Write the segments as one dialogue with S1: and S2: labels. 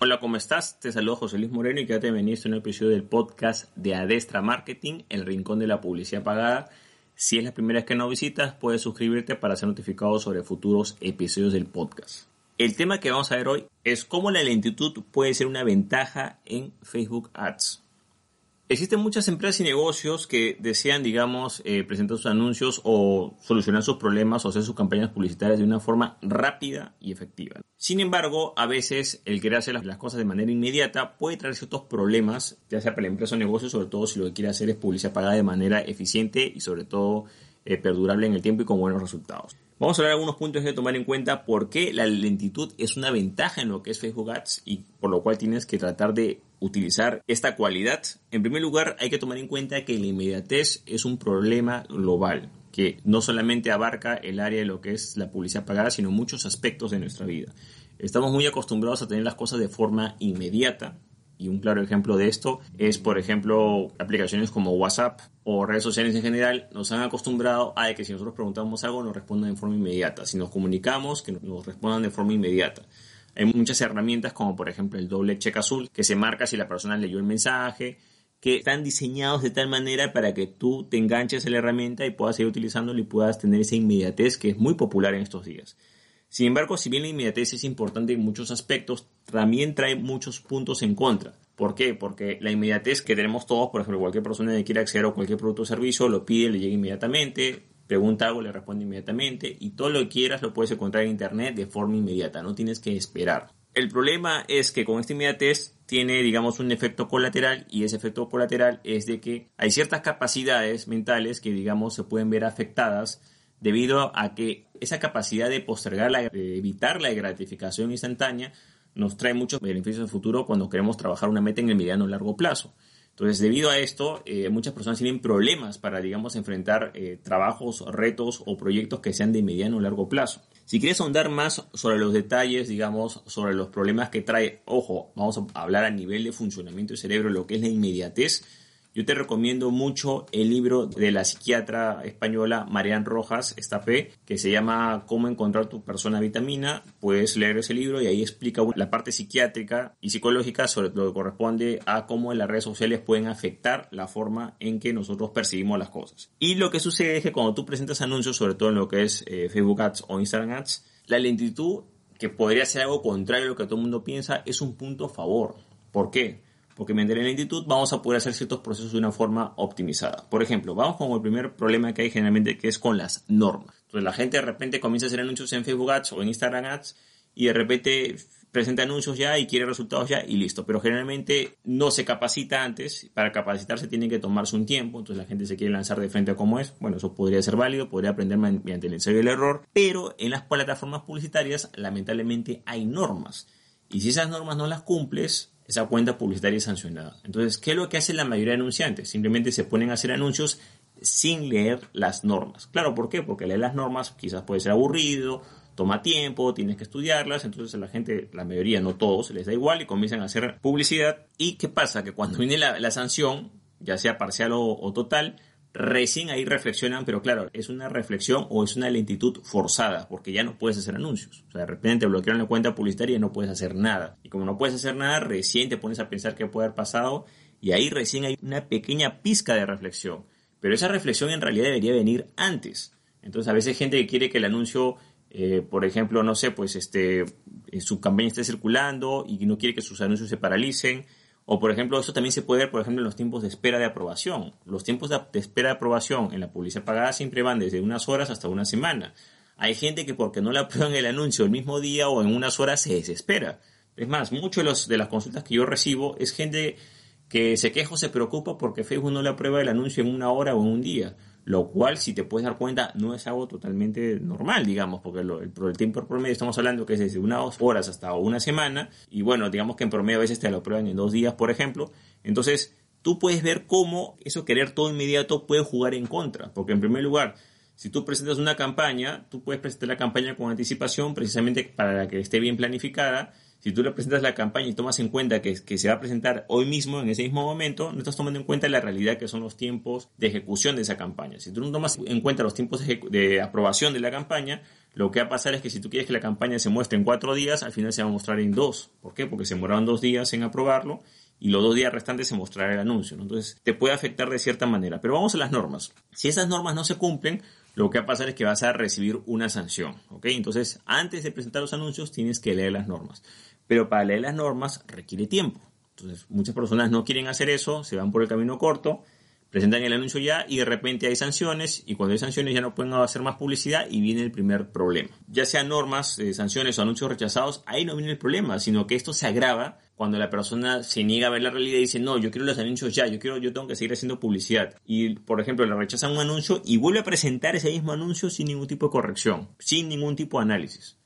S1: Hola, ¿cómo estás? Te saludo José Luis Moreno y quédate bienvenido a un episodio del podcast de Adestra Marketing, el rincón de la publicidad pagada. Si es la primera vez que nos visitas, puedes suscribirte para ser notificado sobre futuros episodios del podcast. El tema que vamos a ver hoy es cómo la lentitud puede ser una ventaja en Facebook Ads. Existen muchas empresas y negocios que desean, digamos, eh, presentar sus anuncios o solucionar sus problemas o hacer sus campañas publicitarias de una forma rápida y efectiva. Sin embargo, a veces el querer hacer las, cosas de manera inmediata puede traer ciertos problemas, ya sea para la empresa o negocio, sobre todo si lo que quiere hacer es publicidad pagada de manera eficiente y sobre todo eh, perdurable en el tiempo y con buenos resultados. Vamos a hablar de algunos puntos que tomar en cuenta por qué la lentitud es una ventaja en lo que es Facebook Ads y por lo cual tienes que tratar de utilizar esta cualidad. En primer lugar, hay que tomar en cuenta que la inmediatez es un problema global que no solamente abarca el área de lo que es la publicidad pagada, sino muchos aspectos de nuestra vida. Estamos muy acostumbrados a tener las cosas de forma inmediata, y un claro ejemplo de esto es, por ejemplo, aplicaciones como WhatsApp o redes sociales en general nos han acostumbrado a que si nosotros preguntamos algo nos respondan de forma inmediata. Si nos comunicamos, que nos respondan de forma inmediata. Hay muchas herramientas como por ejemplo el doble check azul que se marca si la persona leyó el mensaje, que están diseñados de tal manera para que tú te enganches a la herramienta y puedas seguir utilizándola y puedas tener esa inmediatez que es muy popular en estos días. Sin embargo, si bien la inmediatez es importante en muchos aspectos, también trae muchos puntos en contra. ¿Por qué? Porque la inmediatez que tenemos todos, por ejemplo, cualquier persona que quiera acceder a cualquier producto o servicio, lo pide, le llega inmediatamente, pregunta algo, le responde inmediatamente y todo lo que quieras lo puedes encontrar en internet de forma inmediata, no tienes que esperar. El problema es que con esta inmediatez tiene, digamos, un efecto colateral y ese efecto colateral es de que hay ciertas capacidades mentales que, digamos, se pueden ver afectadas debido a que esa capacidad de postergar, la, de evitar la gratificación instantánea, nos trae muchos beneficios en el futuro cuando queremos trabajar una meta en el mediano o largo plazo. Entonces, debido a esto, eh, muchas personas tienen problemas para, digamos, enfrentar eh, trabajos, retos o proyectos que sean de mediano o largo plazo. Si quieres ahondar más sobre los detalles, digamos, sobre los problemas que trae, ojo, vamos a hablar a nivel de funcionamiento del cerebro, lo que es la inmediatez, yo te recomiendo mucho el libro de la psiquiatra española Marian Rojas que se llama Cómo encontrar tu persona vitamina. Puedes leer ese libro y ahí explica la parte psiquiátrica y psicológica sobre lo que corresponde a cómo las redes sociales pueden afectar la forma en que nosotros percibimos las cosas. Y lo que sucede es que cuando tú presentas anuncios, sobre todo en lo que es eh, Facebook Ads o Instagram Ads, la lentitud, que podría ser algo contrario a lo que todo el mundo piensa, es un punto a favor. ¿Por qué? Porque mediante la lentitud vamos a poder hacer ciertos procesos de una forma optimizada. Por ejemplo, vamos con el primer problema que hay generalmente que es con las normas. Entonces la gente de repente comienza a hacer anuncios en Facebook Ads o en Instagram Ads y de repente presenta anuncios ya y quiere resultados ya y listo. Pero generalmente no se capacita antes. Para capacitarse tienen que tomarse un tiempo. Entonces la gente se quiere lanzar de frente a cómo es. Bueno, eso podría ser válido, podría aprender mediante el ensayo y el error. Pero en las plataformas publicitarias lamentablemente hay normas. Y si esas normas no las cumples, esa cuenta publicitaria es sancionada. Entonces, ¿qué es lo que hace la mayoría de anunciantes? Simplemente se ponen a hacer anuncios sin leer las normas. Claro, ¿por qué? Porque leer las normas quizás puede ser aburrido, toma tiempo, tienes que estudiarlas, entonces a la gente, la mayoría, no todos, les da igual y comienzan a hacer publicidad. ¿Y qué pasa? Que cuando viene la, sanción, ya sea parcial o total, recién ahí reflexionan, pero claro, es una reflexión o es una lentitud forzada, porque ya no puedes hacer anuncios. O sea, de repente te bloquearon la cuenta publicitaria y no puedes hacer nada. Y como no puedes hacer nada, recién te pones a pensar qué puede haber pasado y ahí recién hay una pequeña pizca de reflexión. Pero esa reflexión en realidad debería venir antes. Entonces, a veces gente que quiere que el anuncio, eh, por ejemplo, no sé, pues este, su campaña esté circulando y no quiere que sus anuncios se paralicen o, por ejemplo, eso también se puede ver, por ejemplo, en los tiempos de espera de aprobación. Los tiempos de, espera de aprobación en la publicidad pagada siempre van desde unas horas hasta una semana. Hay gente que porque no le aprueban el anuncio el mismo día o en unas horas se desespera. Es más, muchas de, los, de las consultas que yo recibo es gente que se queja o se preocupa porque Facebook no le aprueba el anuncio en una hora o en un día. Lo cual, si te puedes dar cuenta, no es algo totalmente normal, digamos, porque el, el, tiempo promedio estamos hablando que es desde unas horas hasta una semana, y bueno, digamos que en promedio a veces te lo prueban en dos días, por ejemplo. Entonces, tú puedes ver cómo eso querer todo inmediato puede jugar en contra, porque en primer lugar, si tú presentas una campaña, tú puedes presentar la campaña con anticipación precisamente para que esté bien planificada si tú le presentas la campaña y tomas en cuenta que, se va a presentar hoy mismo, en ese mismo momento, no estás tomando en cuenta la realidad que son los tiempos de ejecución de esa campaña. Si tú no tomas en cuenta los tiempos de, aprobación de la campaña, lo que va a pasar es que si tú quieres que la campaña se muestre en cuatro días, al final se va a mostrar en dos. ¿Por qué? Porque se demoraron dos días en aprobarlo y los dos días restantes se mostrará el anuncio. Entonces, te puede afectar de cierta manera. Pero vamos a las normas. Si esas normas no se cumplen, lo que va a pasar es que vas a recibir una sanción. ¿ok? Entonces, antes de presentar los anuncios, tienes que leer las normas pero para leer las normas requiere tiempo. Entonces, muchas personas no quieren hacer eso, se van por el camino corto, presentan el anuncio ya y de repente hay sanciones y cuando hay sanciones ya no pueden hacer más publicidad y viene el primer problema. Ya sean normas, eh, sanciones o anuncios rechazados, ahí no viene el problema, sino que esto se agrava cuando la persona se niega a ver la realidad y dice, no, yo quiero los anuncios ya, yo quiero, yo tengo que seguir haciendo publicidad. Y, por ejemplo, le rechazan un anuncio y vuelve a presentar ese mismo anuncio sin ningún tipo de corrección, sin ningún tipo de análisis.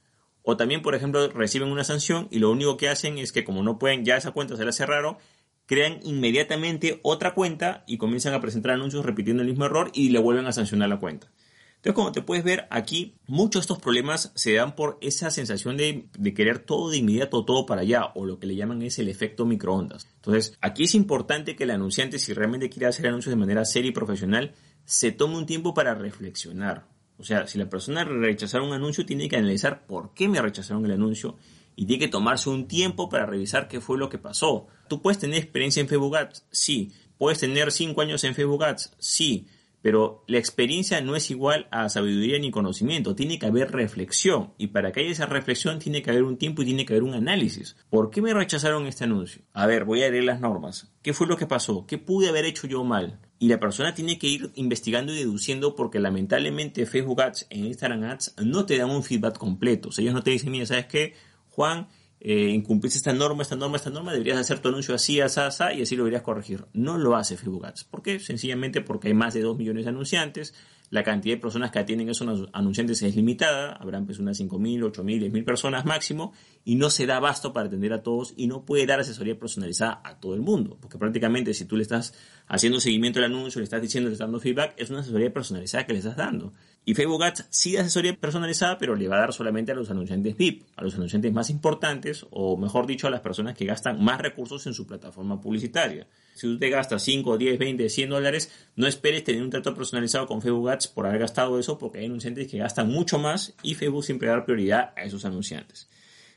S1: O también, por ejemplo, reciben una sanción y lo único que hacen es que como no pueden, ya esa cuenta se la cerraron, crean inmediatamente otra cuenta y comienzan a presentar anuncios repitiendo el mismo error y le vuelven a sancionar la cuenta. Entonces, como te puedes ver aquí, muchos de estos problemas se dan por esa sensación de, de, querer todo de inmediato, todo para allá, o lo que le llaman es el efecto microondas. Entonces, aquí es importante que el anunciante, si realmente quiere hacer anuncios de manera seria y profesional, se tome un tiempo para reflexionar. O sea, si la persona rechazaron un anuncio, tiene que analizar por qué me rechazaron el anuncio y tiene que tomarse un tiempo para revisar qué fue lo que pasó. ¿Tú puedes tener experiencia en Facebook Ads? Sí. ¿Puedes tener cinco años en Facebook Ads? Sí. Pero la experiencia no es igual a sabiduría ni conocimiento, tiene que haber reflexión y para que haya esa reflexión tiene que haber un tiempo y tiene que haber un análisis. ¿Por qué me rechazaron este anuncio? A ver, voy a leer las normas. ¿Qué fue lo que pasó? ¿Qué pude haber hecho yo mal? Y la persona tiene que ir investigando y deduciendo porque lamentablemente Facebook Ads e Instagram Ads no te dan un feedback completo. O sea, ellos no te dicen, mira, ¿sabes qué? Juan, eh, incumpliste esta norma, esta norma, esta norma, deberías hacer tu anuncio así, así, así, y así lo deberías corregir. No lo hace Facebook Ads. ¿Por qué? Sencillamente porque hay más de 2 millones de anunciantes, la cantidad de personas que atienden esos anunciantes es limitada, habrán pues unas 5.000, 8.000, 10.000 personas máximo, y no se da abasto para atender a todos y no puede dar asesoría personalizada a todo el mundo, porque prácticamente si tú le estás haciendo seguimiento al anuncio, le estás diciendo, le estás dando feedback, es una asesoría personalizada que le estás dando. Y Facebook Ads sí da asesoría personalizada, pero le va a dar solamente a los anunciantes VIP, a los anunciantes más importantes, o mejor dicho, a las personas que gastan más recursos en su plataforma publicitaria. Si tú te gastas 5, 10, 20, 100 dólares, no esperes tener un trato personalizado con Facebook Ads por haber gastado eso, porque hay anunciantes que gastan mucho más y Facebook siempre da prioridad a esos anunciantes.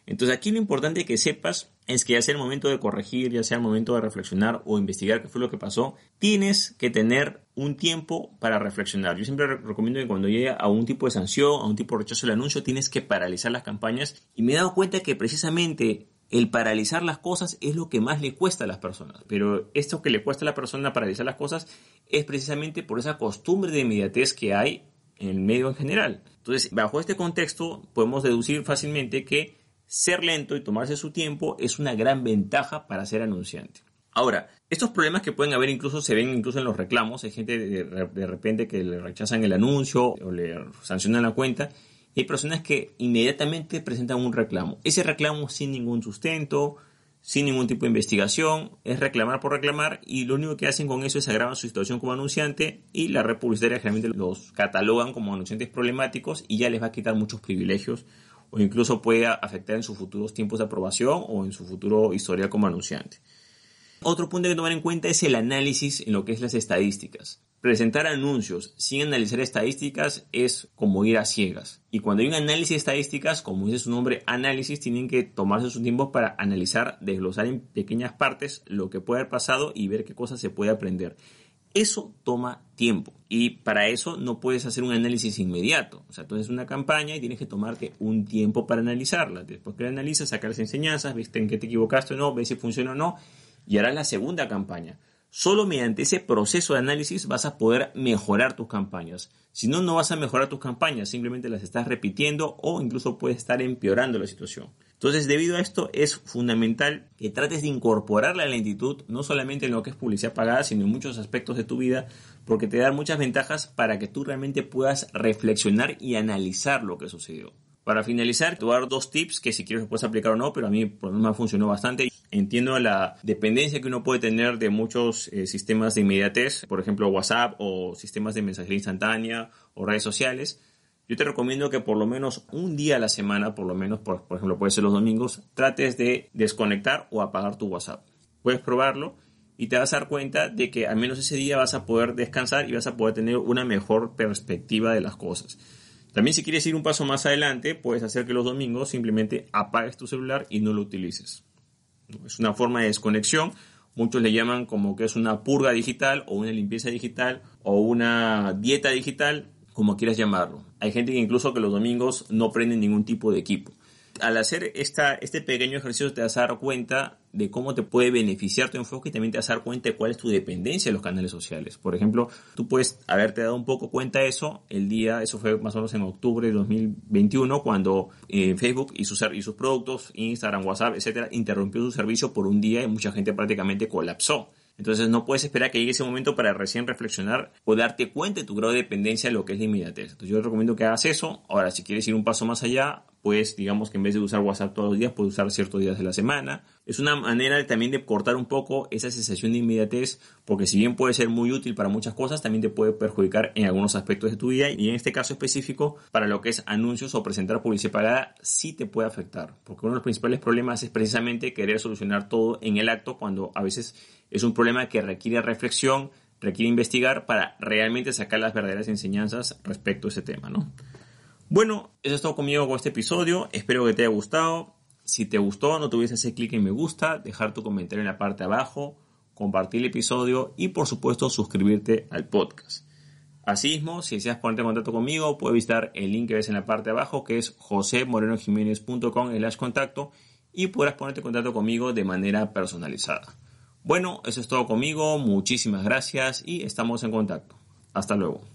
S1: Entonces aquí lo importante que sepas es que ya sea el momento de corregir, ya sea el momento de reflexionar o investigar qué fue lo que pasó, tienes que tener un tiempo para reflexionar. Yo siempre recomiendo que cuando llegue a un tipo de sanción, a un tipo de rechazo del anuncio, tienes que paralizar las campañas y me he dado cuenta que precisamente el paralizar las cosas es lo que más le cuesta a las personas. Pero esto que le cuesta a la persona paralizar las cosas es precisamente por esa costumbre de inmediatez que hay en el medio en general. Entonces, bajo este contexto, podemos deducir fácilmente que ser lento y tomarse su tiempo es una gran ventaja para ser anunciante. Ahora, estos problemas que pueden haber incluso se ven incluso en los reclamos. Hay gente de, de repente que le rechazan el anuncio o le sancionan la cuenta. Hay personas que inmediatamente presentan un reclamo. Ese reclamo sin ningún sustento, sin ningún tipo de investigación, es reclamar por reclamar y lo único que hacen con eso es agravar su situación como anunciante y la red publicitaria generalmente los catalogan como anunciantes problemáticos y ya les va a quitar muchos privilegios o incluso puede afectar en sus futuros tiempos de aprobación o en su futuro historial como anunciante. Otro punto que tomar en cuenta es el análisis en lo que es las estadísticas. Presentar anuncios sin analizar estadísticas es como ir a ciegas. Y cuando hay un análisis de estadísticas, como dice su nombre, análisis, tienen que tomarse su tiempo para analizar, desglosar en pequeñas partes lo que puede haber pasado y ver qué cosas se puede aprender. Eso toma tiempo y para eso no puedes hacer un análisis inmediato. O sea, tú haces una campaña y tienes que tomarte un tiempo para analizarla. Después que la analizas, sacar las enseñanzas, viste en qué te equivocaste o no, ves si funciona o no y harás la segunda campaña. Solo mediante ese proceso de análisis vas a poder mejorar tus campañas. Si no, no vas a mejorar tus campañas, simplemente las estás repitiendo o incluso puedes estar empeorando la situación. Entonces, debido a esto, es fundamental que trates de incorporar la lentitud no solamente en lo que es publicidad pagada, sino en muchos aspectos de tu vida, porque te da muchas ventajas para que tú realmente puedas reflexionar y analizar lo que sucedió. Para finalizar, te voy a dar dos tips que si quieres puedes aplicar o no, pero a mí por lo menos me funcionó bastante. Entiendo la dependencia que uno puede tener de muchos eh, sistemas de inmediatez, por ejemplo WhatsApp o sistemas de mensajería instantánea o redes sociales. Yo te recomiendo que por lo menos un día a la semana, por lo menos, por, ejemplo, puede ser los domingos, trates de desconectar o apagar tu WhatsApp. Puedes probarlo y te vas a dar cuenta de que al menos ese día vas a poder descansar y vas a poder tener una mejor perspectiva de las cosas. También si quieres ir un paso más adelante, puedes hacer que los domingos simplemente apagues tu celular y no lo utilices. Es una forma de desconexión. Muchos le llaman como que es una purga digital o una limpieza digital o una dieta digital, como quieras llamarlo. Hay gente que incluso que los domingos no prende ningún tipo de equipo al hacer esta, este pequeño ejercicio te vas a dar cuenta de cómo te puede beneficiar tu enfoque y también te vas a dar cuenta de cuál es tu dependencia de los canales sociales. Por ejemplo, tú puedes haberte dado un poco cuenta de eso el día, eso fue más o menos en octubre de 2021, cuando eh, Facebook y sus, y sus productos, Instagram, WhatsApp, etcétera, interrumpió su servicio por un día y mucha gente prácticamente colapsó. Entonces no puedes esperar que llegue ese momento para recién reflexionar o darte cuenta de tu grado de dependencia de lo que es la inmediatez. Entonces yo te recomiendo que hagas eso. Ahora, si quieres ir un paso más allá, pues digamos que en vez de usar WhatsApp todos los días, puedes usar ciertos días de la semana. Es una manera también de cortar un poco esa sensación de inmediatez, porque si bien puede ser muy útil para muchas cosas, también te puede perjudicar en algunos aspectos de tu vida y en este caso específico, para lo que es anuncios o presentar publicidad pagada, sí te puede afectar, porque uno de los principales problemas es precisamente querer solucionar todo en el acto cuando a veces es un problema que requiere reflexión, requiere investigar para realmente sacar las verdaderas enseñanzas respecto a ese tema, ¿no? Bueno, eso es todo conmigo con este episodio. Espero que te haya gustado. Si te gustó, no te olvides hacer clic en me gusta, dejar tu comentario en la parte de abajo, compartir el episodio y por supuesto suscribirte al podcast. Asimismo, si deseas ponerte en contacto conmigo, puedes visitar el link que ves en la parte de abajo, que es josemorenojiménez.com slash contacto y podrás ponerte en contacto conmigo de manera personalizada. Bueno, eso es todo conmigo, muchísimas gracias y estamos en contacto. Hasta luego.